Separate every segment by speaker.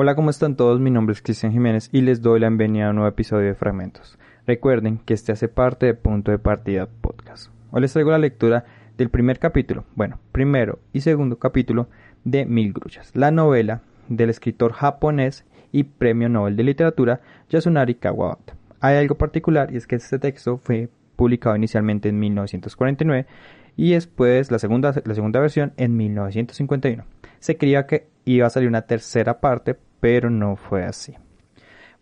Speaker 1: Hola, ¿cómo están todos? Mi nombre es Cristian Jiménez y les doy la bienvenida a un nuevo episodio de Fragmentos. Recuerden que este hace parte de Punto de Partida Podcast. Hoy les traigo la lectura del primer capítulo, bueno, primero y segundo capítulo de Mil Grullas, la novela del escritor japonés y premio Nobel de Literatura Yasunari Kawabata. Hay algo particular y es que este texto fue publicado inicialmente en 1949 y después la segunda, la segunda versión en 1951. Se creía que iba a salir una tercera parte, pero no fue así.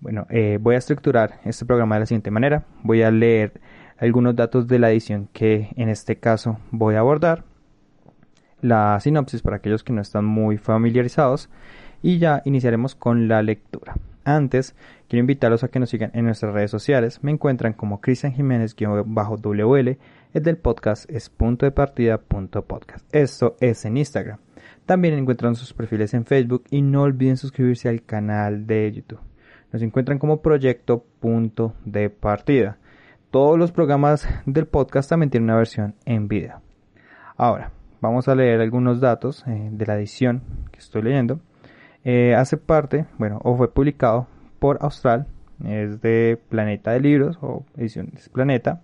Speaker 1: Bueno, eh, voy a estructurar este programa de la siguiente manera. Voy a leer algunos datos de la edición que en este caso voy a abordar. La sinopsis para aquellos que no están muy familiarizados. Y ya iniciaremos con la lectura. Antes, quiero invitarlos a que nos sigan en nuestras redes sociales. Me encuentran como Cristian Jiménez-WL. El del podcast es punto de partida podcast. Esto es en Instagram. También encuentran sus perfiles en Facebook y no olviden suscribirse al canal de YouTube. Nos encuentran como proyecto punto de partida. Todos los programas del podcast también tienen una versión en video. Ahora, vamos a leer algunos datos eh, de la edición que estoy leyendo. Eh, hace parte, bueno, o fue publicado por Austral, es de Planeta de Libros o Ediciones Planeta.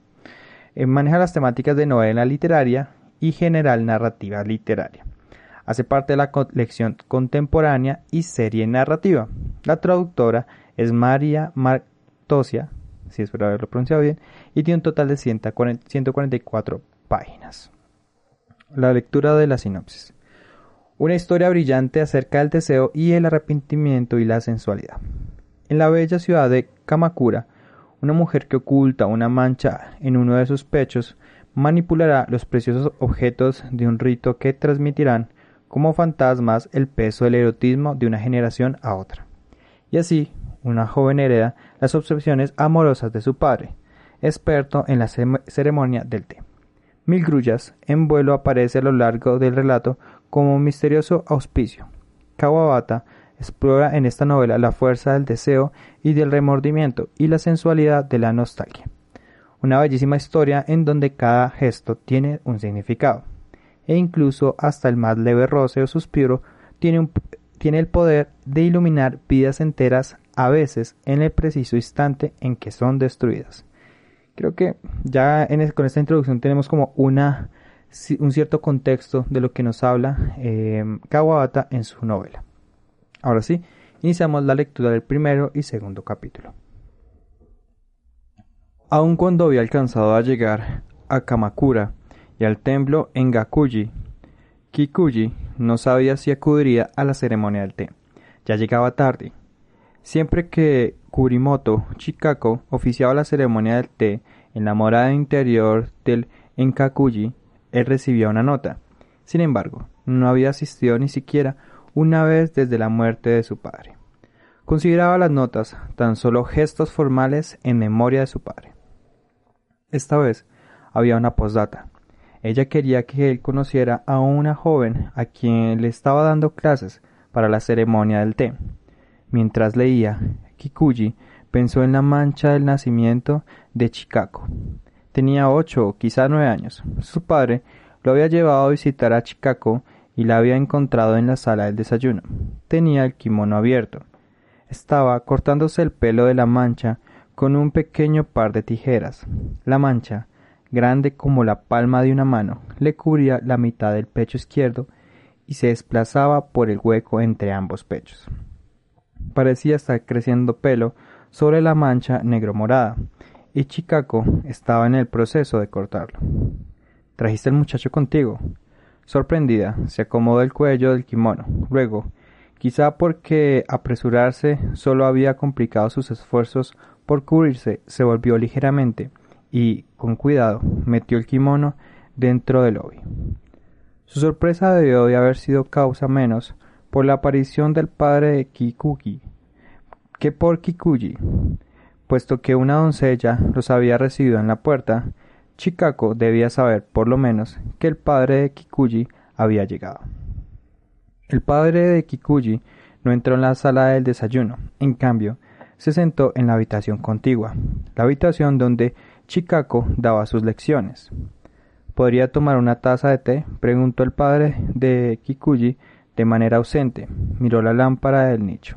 Speaker 1: Eh, maneja las temáticas de novela literaria y general narrativa literaria. Hace parte de la colección contemporánea y serie narrativa. La traductora es María Martosia, si espero haberlo pronunciado bien, y tiene un total de 144 páginas. La lectura de la sinopsis. Una historia brillante acerca del deseo y el arrepentimiento y la sensualidad. En la bella ciudad de Kamakura, una mujer que oculta una mancha en uno de sus pechos manipulará los preciosos objetos de un rito que transmitirán como fantasmas el peso del erotismo de una generación a otra. Y así, una joven hereda las obsesiones amorosas de su padre, experto en la ceremonia del té. Mil grullas en vuelo aparece a lo largo del relato como un misterioso auspicio. Kawabata explora en esta novela la fuerza del deseo y del remordimiento y la sensualidad de la nostalgia. Una bellísima historia en donde cada gesto tiene un significado e incluso hasta el más leve roce o suspiro tiene, tiene el poder de iluminar vidas enteras a veces en el preciso instante en que son destruidas. Creo que ya con esta introducción tenemos como una, un cierto contexto de lo que nos habla eh, Kawabata en su novela. Ahora sí, iniciamos la lectura del primero y segundo capítulo. Aun cuando había alcanzado a llegar a Kamakura, al templo en Gakuji. Kikuji no sabía si acudiría a la ceremonia del té. Ya llegaba tarde. Siempre que Kurimoto Chikako oficiaba la ceremonia del té en la morada interior del Enkakuji, él recibía una nota. Sin embargo, no había asistido ni siquiera una vez desde la muerte de su padre. Consideraba las notas tan solo gestos formales en memoria de su padre. Esta vez había una postdata. Ella quería que él conociera a una joven a quien le estaba dando clases para la ceremonia del té. Mientras leía, Kikuji pensó en la mancha del nacimiento de Chikako. Tenía ocho o quizá nueve años. Su padre lo había llevado a visitar a Chikako y la había encontrado en la sala del desayuno. Tenía el kimono abierto. Estaba cortándose el pelo de la mancha con un pequeño par de tijeras. La mancha grande como la palma de una mano, le cubría la mitad del pecho izquierdo y se desplazaba por el hueco entre ambos pechos. parecía estar creciendo pelo sobre la mancha negro-morada, y Chicago estaba en el proceso de cortarlo. ¿Trajiste al muchacho contigo? Sorprendida, se acomodó el cuello del kimono. Luego, quizá porque apresurarse solo había complicado sus esfuerzos por cubrirse, se volvió ligeramente y, con cuidado, metió el kimono dentro del lobby. Su sorpresa debió de haber sido causa menos por la aparición del padre de Kikugi que por Kikuji, puesto que una doncella los había recibido en la puerta, Chikako debía saber por lo menos que el padre de Kikuji había llegado. El padre de Kikuji no entró en la sala del desayuno, en cambio, se sentó en la habitación contigua, la habitación donde Chikako daba sus lecciones. ¿Podría tomar una taza de té? preguntó el padre de Kikuji de manera ausente. Miró la lámpara del nicho.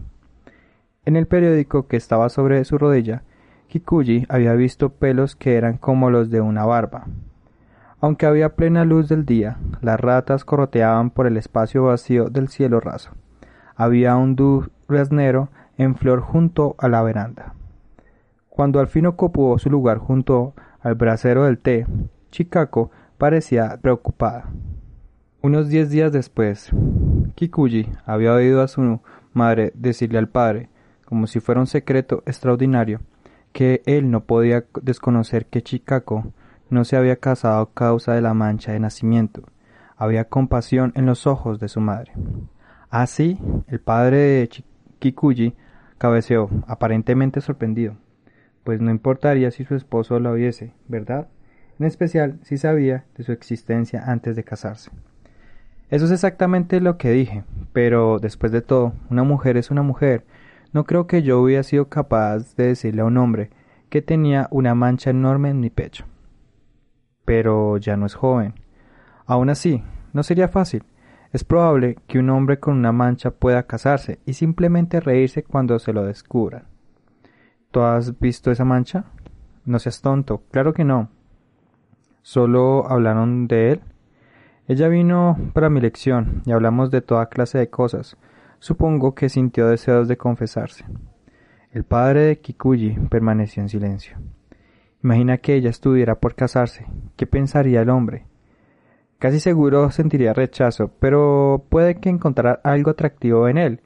Speaker 1: En el periódico que estaba sobre su rodilla, Kikuji había visto pelos que eran como los de una barba. Aunque había plena luz del día, las ratas corroteaban por el espacio vacío del cielo raso. Había un duraznero en flor junto a la veranda. Cuando al fin ocupó su lugar junto al brasero del té, Chikako parecía preocupada. Unos diez días después, Kikuji había oído a su madre decirle al padre, como si fuera un secreto extraordinario, que él no podía desconocer que Chikako no se había casado a causa de la mancha de nacimiento. Había compasión en los ojos de su madre. Así, el padre de Kikuji cabeceó, aparentemente sorprendido, pues no importaría si su esposo la oyese, ¿verdad? en especial si sabía de su existencia antes de casarse. Eso es exactamente lo que dije, pero después de todo, una mujer es una mujer. No creo que yo hubiera sido capaz de decirle a un hombre que tenía una mancha enorme en mi pecho. Pero ya no es joven. Aún así, no sería fácil. Es probable que un hombre con una mancha pueda casarse y simplemente reírse cuando se lo descubran. ¿Tú has visto esa mancha? No seas tonto, claro que no. ¿Solo hablaron de él? Ella vino para mi lección y hablamos de toda clase de cosas. Supongo que sintió deseos de confesarse. El padre de Kikuji permaneció en silencio. Imagina que ella estuviera por casarse. ¿Qué pensaría el hombre? Casi seguro sentiría rechazo, pero puede que encontrara algo atractivo en él,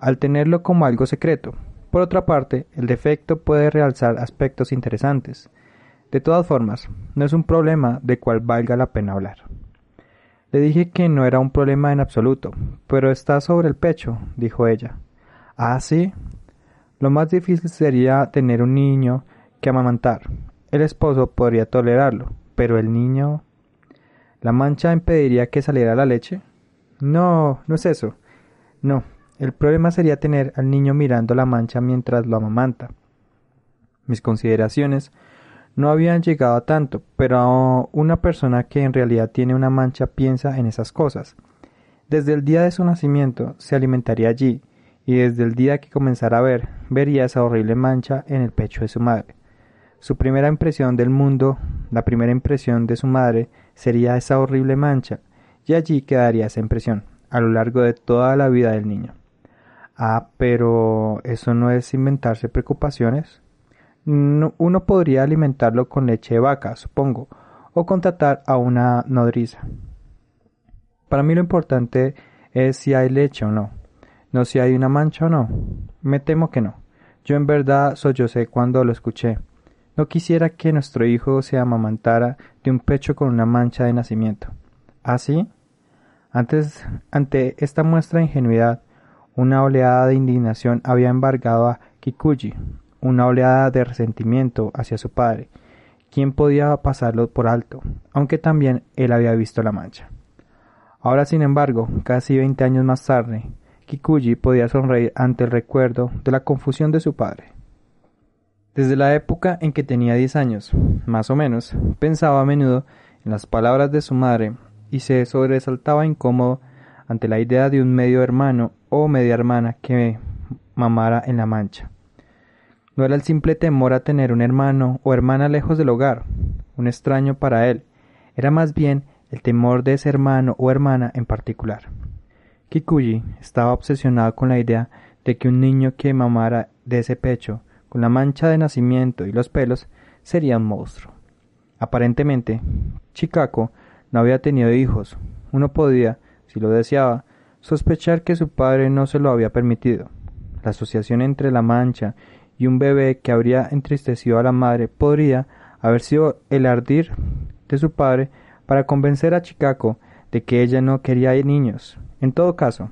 Speaker 1: al tenerlo como algo secreto. Por otra parte, el defecto puede realzar aspectos interesantes. De todas formas, no es un problema de cual valga la pena hablar. Le dije que no era un problema en absoluto, pero está sobre el pecho, dijo ella. Ah, sí. Lo más difícil sería tener un niño que amamantar. El esposo podría tolerarlo, pero el niño. ¿La mancha impediría que saliera la leche? No, no es eso. No, el problema sería tener al niño mirando la mancha mientras lo amamanta. Mis consideraciones no habían llegado a tanto, pero una persona que en realidad tiene una mancha piensa en esas cosas. Desde el día de su nacimiento se alimentaría allí, y desde el día que comenzara a ver, vería esa horrible mancha en el pecho de su madre. Su primera impresión del mundo, la primera impresión de su madre, sería esa horrible mancha, y allí quedaría esa impresión, a lo largo de toda la vida del niño. Ah, pero ¿eso no es inventarse preocupaciones? uno podría alimentarlo con leche de vaca, supongo, o contratar a una nodriza. Para mí lo importante es si hay leche o no, no si hay una mancha o no. Me temo que no. Yo en verdad sollocé cuando lo escuché. No quisiera que nuestro hijo se amamantara de un pecho con una mancha de nacimiento. ¿Ah, sí? Antes, ante esta muestra de ingenuidad, una oleada de indignación había embargado a Kikuji, una oleada de resentimiento hacia su padre, quien podía pasarlo por alto, aunque también él había visto la mancha. Ahora, sin embargo, casi veinte años más tarde, Kikuji podía sonreír ante el recuerdo de la confusión de su padre. Desde la época en que tenía diez años, más o menos, pensaba a menudo en las palabras de su madre y se sobresaltaba incómodo ante la idea de un medio hermano o media hermana que mamara en la mancha. No era el simple temor a tener un hermano o hermana lejos del hogar, un extraño para él, era más bien el temor de ese hermano o hermana en particular. Kikuji estaba obsesionado con la idea de que un niño que mamara de ese pecho, con la mancha de nacimiento y los pelos, sería un monstruo. Aparentemente, Chicaco no había tenido hijos. Uno podía, si lo deseaba, sospechar que su padre no se lo había permitido. La asociación entre la mancha y un bebé que habría entristecido a la madre podría haber sido el ardir de su padre para convencer a Chicaco de que ella no quería niños. En todo caso,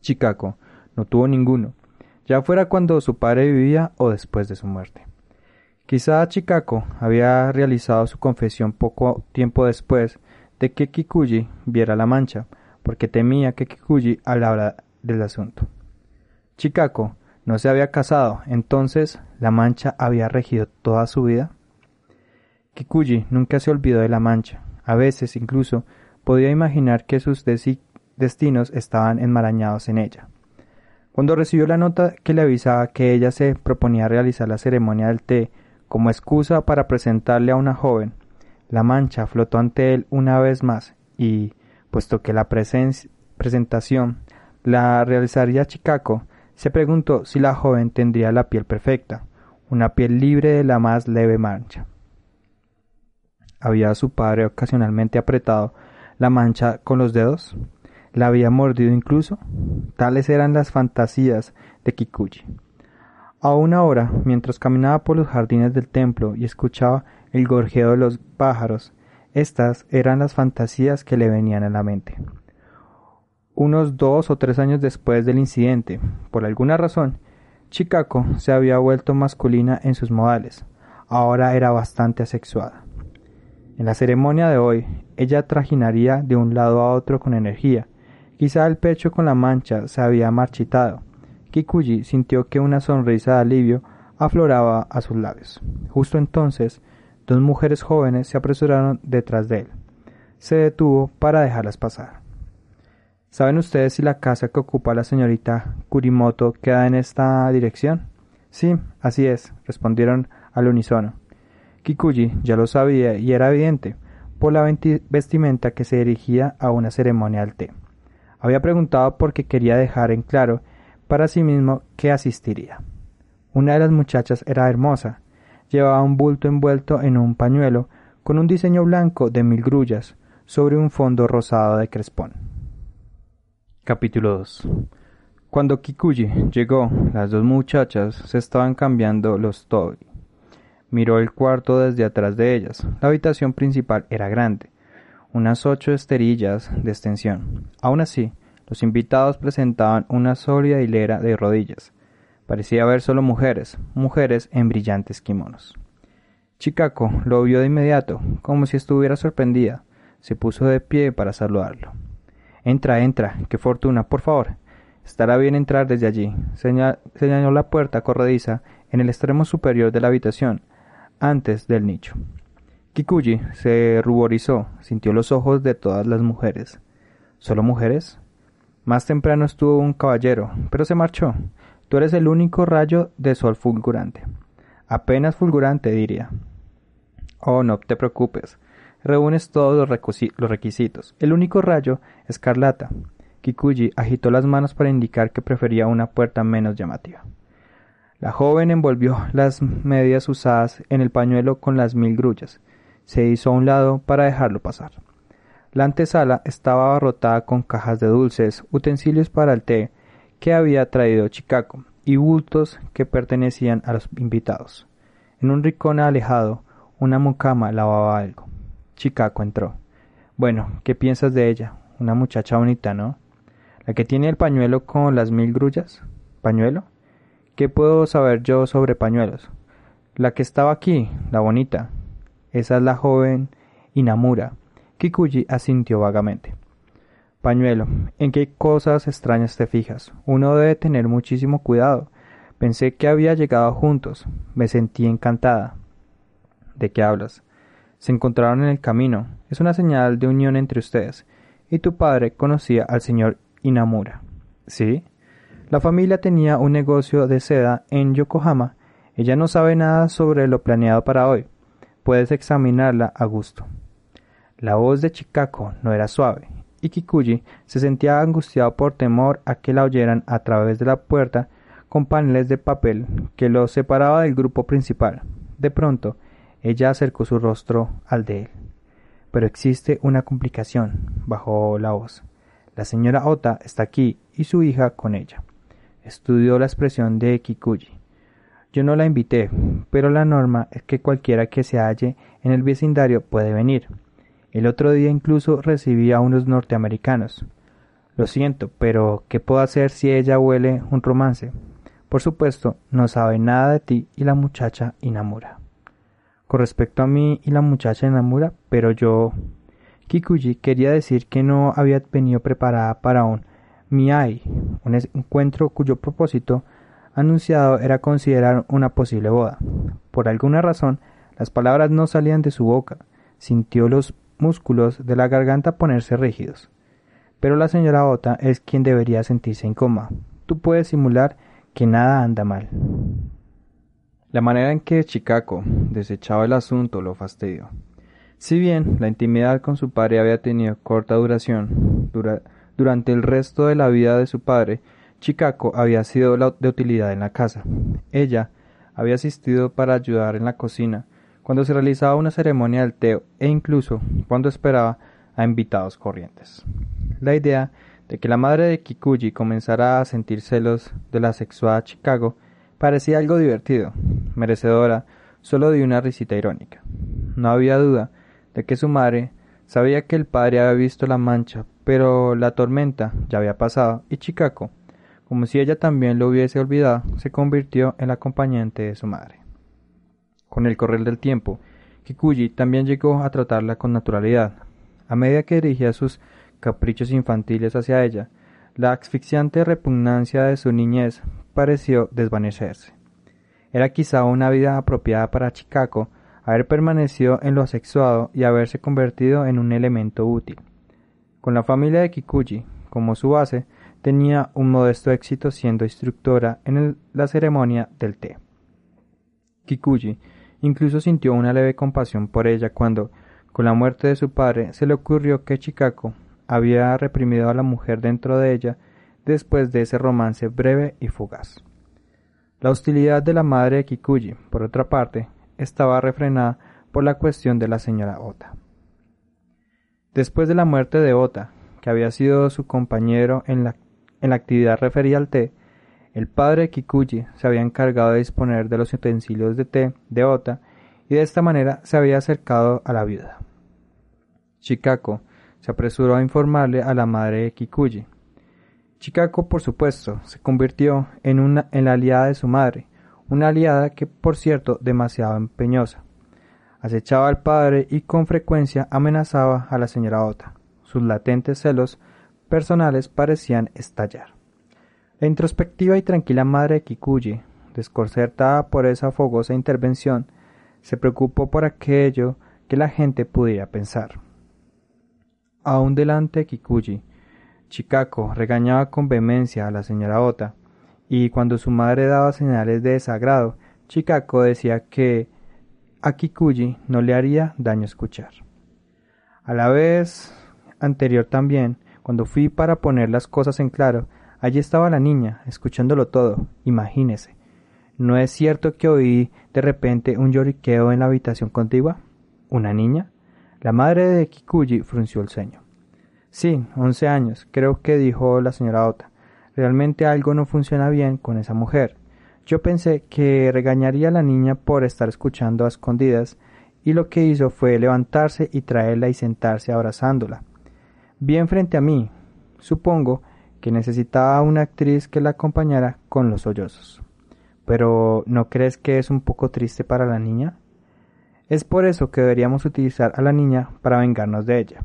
Speaker 1: Chicaco no tuvo ninguno, ya fuera cuando su padre vivía o después de su muerte. Quizá Chicaco había realizado su confesión poco tiempo después de que Kikuji viera la mancha, porque temía que Kikuji hablara del asunto. Chicaco no se había casado, entonces la mancha había regido toda su vida. Kikuji nunca se olvidó de la mancha, a veces incluso podía imaginar que sus destinos estaban enmarañados en ella. Cuando recibió la nota que le avisaba que ella se proponía realizar la ceremonia del té como excusa para presentarle a una joven, la mancha flotó ante él una vez más y, puesto que la presentación la realizaría Chicago, se preguntó si la joven tendría la piel perfecta, una piel libre de la más leve mancha. ¿Había su padre ocasionalmente apretado la mancha con los dedos? ¿La había mordido incluso? Tales eran las fantasías de Kikuchi. Aún ahora, mientras caminaba por los jardines del templo y escuchaba el gorjeo de los pájaros, estas eran las fantasías que le venían a la mente. Unos dos o tres años después del incidente, por alguna razón, Chicago se había vuelto masculina en sus modales. Ahora era bastante asexuada. En la ceremonia de hoy, ella trajinaría de un lado a otro con energía. Quizá el pecho con la mancha se había marchitado, Kikuji sintió que una sonrisa de alivio afloraba a sus labios. Justo entonces, dos mujeres jóvenes se apresuraron detrás de él. Se detuvo para dejarlas pasar. ¿Saben ustedes si la casa que ocupa la señorita Kurimoto queda en esta dirección? Sí, así es, respondieron al unísono. Kikuji ya lo sabía y era evidente por la vestimenta que se dirigía a una ceremonia al té. Había preguntado porque quería dejar en claro para sí mismo que asistiría. Una de las muchachas era hermosa, llevaba un bulto envuelto en un pañuelo con un diseño blanco de mil grullas sobre un fondo rosado de crespón. Capítulo 2 Cuando Kikuji llegó, las dos muchachas se estaban cambiando los tobi. Miró el cuarto desde atrás de ellas. La habitación principal era grande, unas ocho esterillas de extensión. Aún así, los invitados presentaban una sólida hilera de rodillas. Parecía haber solo mujeres, mujeres en brillantes kimonos. Chicaco lo vio de inmediato, como si estuviera sorprendida. Se puso de pie para saludarlo. Entra, entra, qué fortuna, por favor. Estará bien entrar desde allí. señaló la puerta corrediza en el extremo superior de la habitación, antes del nicho. Kikuji se ruborizó, sintió los ojos de todas las mujeres. ¿Solo mujeres? Más temprano estuvo un caballero, pero se marchó. Tú eres el único rayo de sol fulgurante. Apenas fulgurante, diría. Oh, no te preocupes. Reúnes todos los, requisitos. El único rayo, escarlata. Kikuji agitó las manos para indicar que prefería una puerta menos llamativa. La joven envolvió las medias usadas en el pañuelo con las mil grullas. Se hizo a un lado para dejarlo pasar. La antesala estaba abarrotada con cajas de dulces, utensilios para el té que había traído Chicago y bultos que pertenecían a los invitados. En un rincón alejado, una mucama lavaba algo. Chicago entró. Bueno, ¿qué piensas de ella? Una muchacha bonita, ¿no? La que tiene el pañuelo con las mil grullas. ¿Pañuelo? ¿Qué puedo saber yo sobre pañuelos? La que estaba aquí, la bonita. Esa es la joven Inamura Kikuji asintió vagamente. Pañuelo, ¿en qué cosas extrañas te fijas? Uno debe tener muchísimo cuidado. Pensé que había llegado juntos. Me sentí encantada. ¿De qué hablas? Se encontraron en el camino. Es una señal de unión entre ustedes. Y tu padre conocía al señor Inamura. ¿Sí? La familia tenía un negocio de seda en Yokohama. Ella no sabe nada sobre lo planeado para hoy. Puedes examinarla a gusto. La voz de Chicago no era suave, y Kikuji se sentía angustiado por temor a que la oyeran a través de la puerta con paneles de papel que lo separaba del grupo principal. De pronto, ella acercó su rostro al de él. Pero existe una complicación, bajó la voz. La señora Ota está aquí y su hija con ella. Estudió la expresión de Kikuji. Yo no la invité, pero la norma es que cualquiera que se halle en el vecindario puede venir. El otro día incluso recibí a unos norteamericanos. Lo siento, pero ¿qué puedo hacer si ella huele un romance? Por supuesto, no sabe nada de ti y la muchacha Inamura. Con respecto a mí y la muchacha Inamura, pero yo... Kikuji quería decir que no había venido preparada para un Miai, un encuentro cuyo propósito anunciado era considerar una posible boda. Por alguna razón, las palabras no salían de su boca. Sintió los músculos de la garganta ponerse rígidos. Pero la señora Ota es quien debería sentirse incómoda. Tú puedes simular que nada anda mal. La manera en que Chicago desechaba el asunto lo fastidió. Si bien la intimidad con su padre había tenido corta duración, durante el resto de la vida de su padre, Chicago había sido de utilidad en la casa. Ella había asistido para ayudar en la cocina, cuando se realizaba una ceremonia del té e incluso cuando esperaba a invitados corrientes. La idea de que la madre de Kikuji comenzara a sentir celos de la sexuada Chicago parecía algo divertido, merecedora solo de una risita irónica. No había duda de que su madre sabía que el padre había visto la mancha, pero la tormenta ya había pasado y Chicago, como si ella también lo hubiese olvidado, se convirtió en la acompañante de su madre. Con el correr del tiempo, Kikuji también llegó a tratarla con naturalidad. A medida que dirigía sus caprichos infantiles hacia ella, la asfixiante repugnancia de su niñez pareció desvanecerse. Era quizá una vida apropiada para Chicago haber permanecido en lo asexuado y haberse convertido en un elemento útil. Con la familia de Kikuji como su base, tenía un modesto éxito siendo instructora en la ceremonia del té. Kikuji Incluso sintió una leve compasión por ella cuando, con la muerte de su padre, se le ocurrió que Chicago había reprimido a la mujer dentro de ella después de ese romance breve y fugaz. La hostilidad de la madre de Kikuji, por otra parte, estaba refrenada por la cuestión de la señora Ota. Después de la muerte de Ota, que había sido su compañero en la, en la actividad referida al té, el padre Kikuji se había encargado de disponer de los utensilios de té de Ota y de esta manera se había acercado a la viuda. Chikako se apresuró a informarle a la madre de Kikuji. Chikako, por supuesto, se convirtió en, una, en la aliada de su madre, una aliada que, por cierto, demasiado empeñosa. Acechaba al padre y con frecuencia amenazaba a la señora Ota. Sus latentes celos personales parecían estallar. La introspectiva y tranquila madre de Kikuji, desconcertada por esa fogosa intervención, se preocupó por aquello que la gente pudiera pensar. Aún delante de Kikuji, Chikako regañaba con vehemencia a la señora Ota, y cuando su madre daba señales de desagrado, Chikako decía que a Kikuji no le haría daño escuchar. A la vez anterior también, cuando fui para poner las cosas en claro, Allí estaba la niña, escuchándolo todo, imagínese. ¿No es cierto que oí de repente un lloriqueo en la habitación contigua? ¿Una niña? La madre de Kikuji frunció el ceño. Sí, once años, creo que dijo la señora Ota. Realmente algo no funciona bien con esa mujer. Yo pensé que regañaría a la niña por estar escuchando a escondidas, y lo que hizo fue levantarse y traerla y sentarse abrazándola. Bien frente a mí. Supongo que necesitaba una actriz que la acompañara con los sollozos. Pero ¿no crees que es un poco triste para la niña? Es por eso que deberíamos utilizar a la niña para vengarnos de ella.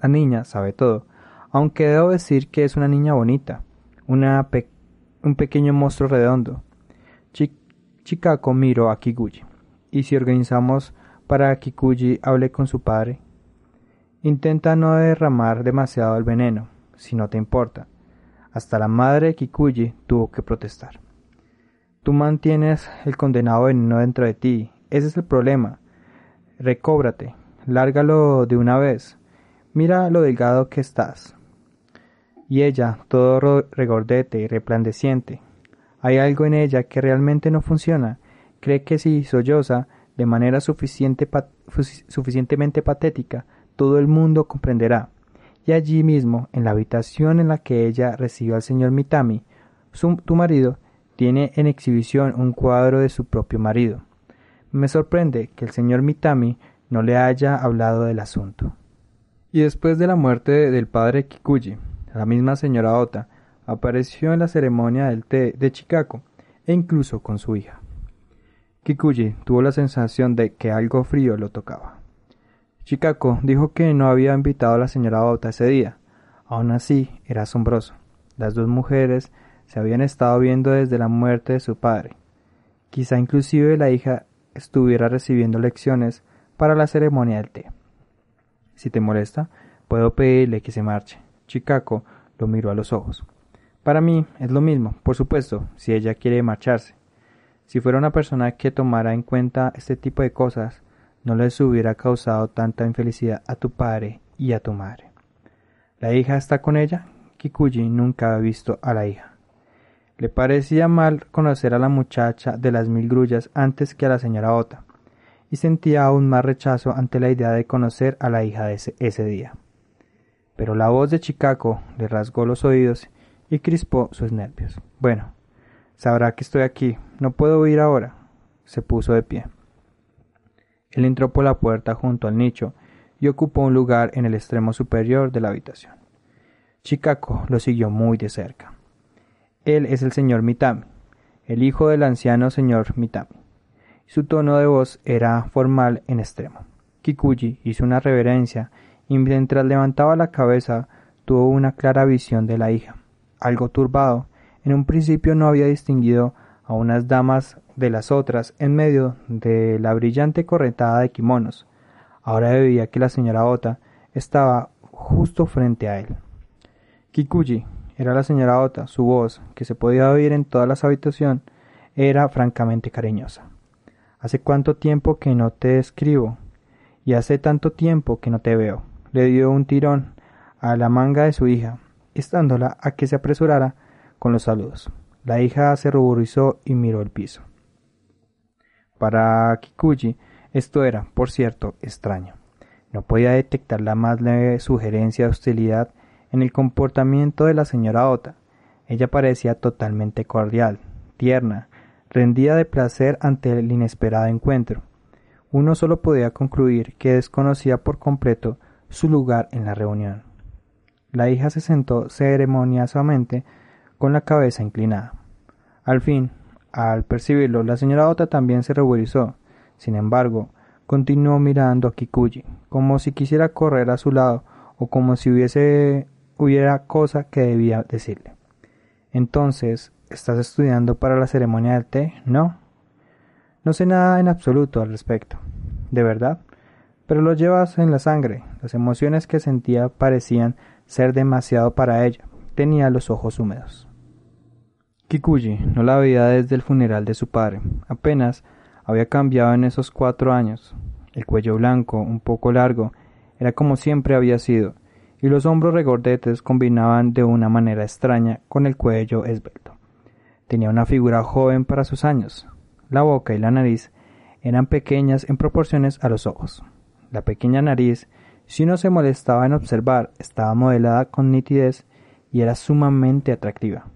Speaker 1: La niña sabe todo, aunque debo decir que es una niña bonita, una un pequeño monstruo redondo. Chikako miró a Kikuji. ¿Y si organizamos para que Kikuji hable con su padre? Intenta no derramar demasiado el veneno, si no te importa. Hasta la madre de Kikuji tuvo que protestar. Tú mantienes el condenado veneno dentro de ti. Ese es el problema. Recóbrate. Lárgalo de una vez. Mira lo delgado que estás. Y ella, todo regordete y resplandeciente. Hay algo en ella que realmente no funciona. Cree que si solloza de manera suficiente suficientemente patética, todo el mundo comprenderá. Y allí mismo, en la habitación en la que ella recibió al señor Mitami, tu marido tiene en exhibición un cuadro de su propio marido. Me sorprende que el señor Mitami no le haya hablado del asunto. Y después de la muerte del padre Kikuji, la misma señora Ota apareció en la ceremonia del té de Chicago e incluso con su hija. Kikuji tuvo la sensación de que algo frío lo tocaba. Chicago dijo que no había invitado a la señora Ota ese día. Aún así, era asombroso. Las dos mujeres se habían estado viendo desde la muerte de su padre. Quizá inclusive la hija estuviera recibiendo lecciones para la ceremonia del té. Si te molesta, puedo pedirle que se marche. Chicago lo miró a los ojos. Para mí es lo mismo, por supuesto, si ella quiere marcharse. Si fuera una persona que tomara en cuenta este tipo de cosas, no les hubiera causado tanta infelicidad a tu padre y a tu madre. ¿La hija está con ella? Kikuji nunca ha visto a la hija. Le parecía mal conocer a la muchacha de las mil grullas antes que a la señora Ota, y sentía aún más rechazo ante la idea de conocer a la hija de ese, día. Pero la voz de Chicago le rasgó los oídos y crispó sus nervios. Bueno, sabrá que estoy aquí, no puedo ir ahora. Se puso de pie. Él entró por la puerta junto al nicho y ocupó un lugar en el extremo superior de la habitación. Chicago lo siguió muy de cerca. Él es el señor Mitami, el hijo del anciano señor Mitami. Su tono de voz era formal en extremo. Kikuji hizo una reverencia y mientras levantaba la cabeza tuvo una clara visión de la hija. Algo turbado, en un principio no había distinguido a unas damas de las otras en medio de la brillante corretada de kimonos. Ahora veía que la señora Ota estaba justo frente a él. Kikuji era la señora Ota, su voz, que se podía oír en toda la habitación, era francamente cariñosa. Hace cuánto tiempo que no te escribo, y hace tanto tiempo que no te veo. Le dio un tirón a la manga de su hija, estándola a que se apresurara con los saludos. La hija se ruborizó y miró el piso. Para Kikuji esto era, por cierto, extraño. No podía detectar la más leve sugerencia de hostilidad en el comportamiento de la señora Ota. Ella parecía totalmente cordial, tierna, rendida de placer ante el inesperado encuentro. Uno solo podía concluir que desconocía por completo su lugar en la reunión. La hija se sentó ceremoniosamente con la cabeza inclinada. Al fin, al percibirlo, la señora Ota también se ruborizó. Sin embargo, continuó mirando a Kikuji, como si quisiera correr a su lado o como si hubiese hubiera cosa que debía decirle. Entonces, ¿estás estudiando para la ceremonia del té? No. No sé nada en absoluto al respecto. ¿De verdad? Pero lo llevas en la sangre. Las emociones que sentía parecían ser demasiado para ella. Tenía los ojos húmedos. Kikuji no la veía desde el funeral de su padre. Apenas había cambiado en esos cuatro años. El cuello blanco, un poco largo, era como siempre había sido, y los hombros regordetes combinaban de una manera extraña con el cuello esbelto. Tenía una figura joven para sus años. La boca y la nariz eran pequeñas en proporciones a los ojos. La pequeña nariz, si uno se molestaba en observar, estaba modelada con nitidez y era sumamente atractiva.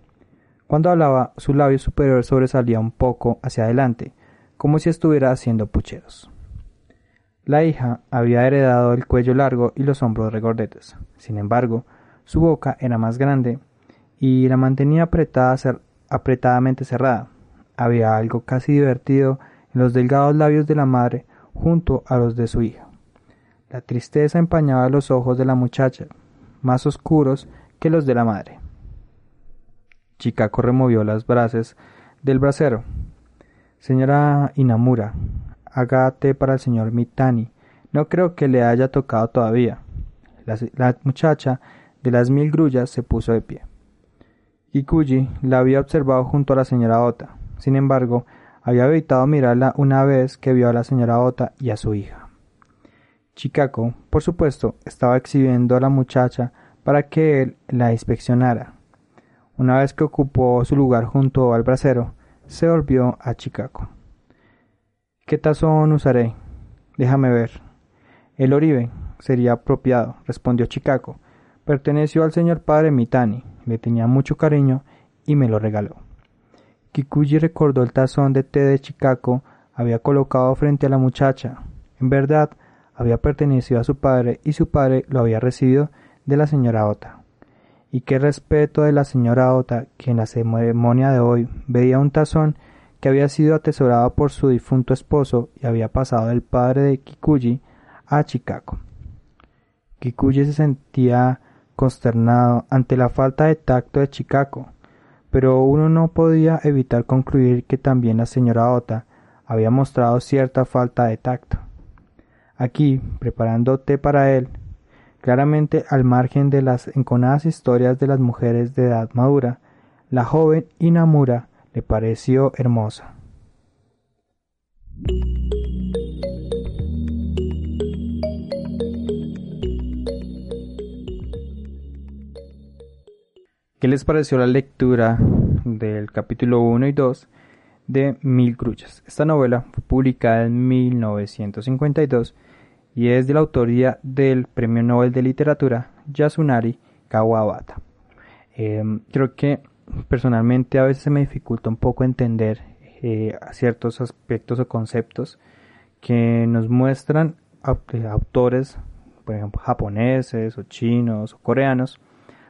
Speaker 1: Cuando hablaba, su labio superior sobresalía un poco hacia adelante, como si estuviera haciendo pucheros. La hija había heredado el cuello largo y los hombros regordetes. Sin embargo, su boca era más grande y la mantenía apretada, apretadamente cerrada. Había algo casi divertido en los delgados labios de la madre junto a los de su hija. La tristeza empañaba los ojos de la muchacha, más oscuros que los de la madre. Chicaco removió las brasas del brasero. Señora Inamura, haga té para el señor Mitani. No creo que le haya tocado todavía. La, muchacha de las mil grullas se puso de pie. Kikuji la había observado junto a la señora Ota. Sin embargo, había evitado mirarla una vez que vio a la señora Ota y a su hija. Chicago, por supuesto, estaba exhibiendo a la muchacha para que él la inspeccionara. Una vez que ocupó su lugar junto al brasero, se volvió a Chicago. ¿Qué tazón usaré? Déjame ver. El Oribe sería apropiado, respondió Chicago. Perteneció al señor padre Mitani, le tenía mucho cariño y me lo regaló. Kikuji recordó el tazón de té de Chicago había colocado frente a la muchacha. En verdad, había pertenecido a su padre y su padre lo había recibido de la señora Ota. Y qué respeto de la señora Ota, que en la ceremonia de hoy veía un tazón que había sido atesorado por su difunto esposo y había pasado del padre de Kikuji a Chicago. Kikuji se sentía consternado ante la falta de tacto de Chicago, pero uno no podía evitar concluir que también la señora Ota había mostrado cierta falta de tacto. Aquí, preparando té para él, claramente al margen de las enconadas historias de las mujeres de edad madura, la joven Inamura le pareció hermosa. ¿Qué les pareció la lectura del capítulo 1 y 2 de Mil Gruchas? Esta novela fue publicada en 1952 y es de la autoría del Premio Nobel de Literatura Yasunari Kawabata. Em, creo que personalmente a veces me dificulta un poco entender eh, ciertos aspectos o conceptos que nos muestran eh, autores, por ejemplo, japoneses o chinos o coreanos,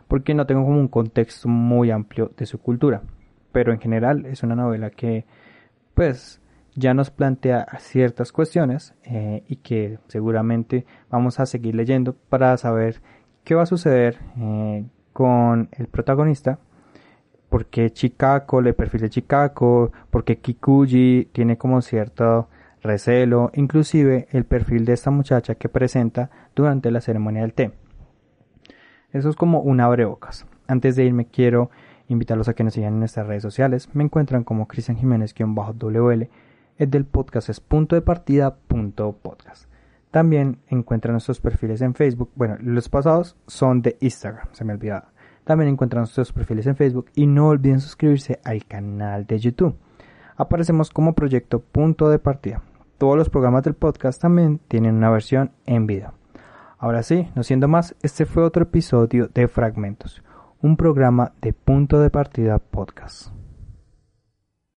Speaker 1: porque no tengo como un contexto muy amplio de su cultura. Pero en general es una novela que, pues, ya nos plantea ciertas cuestiones eh, y que seguramente vamos a seguir leyendo para saber qué va a suceder eh, con el protagonista, por qué Chicago, le perfil de Chicago, por qué Kikuji tiene como cierto recelo, inclusive el perfil de esta muchacha que presenta durante la ceremonia del té. Eso es como un abrebocas. Antes de irme quiero invitarlos a que nos sigan en nuestras redes sociales. Me encuentran como Cristian Jiménez-WL. Es del podcast es punto de partida punto podcast. También encuentran nuestros perfiles en Facebook. Bueno, los pasados son de Instagram, se me olvidaba. También encuentran nuestros perfiles en Facebook y no olviden suscribirse al canal de YouTube. Aparecemos como proyecto punto de partida. Todos los programas del podcast también tienen una versión en video. Ahora sí, no siendo más, este fue otro episodio de Fragmentos, un programa de punto de partida podcast.